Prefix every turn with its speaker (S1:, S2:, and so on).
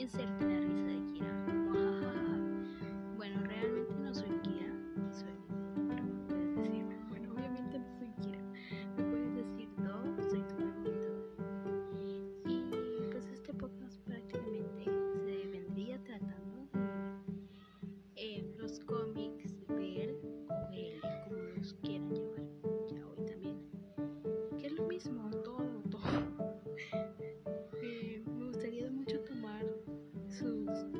S1: inserte la risa tattoos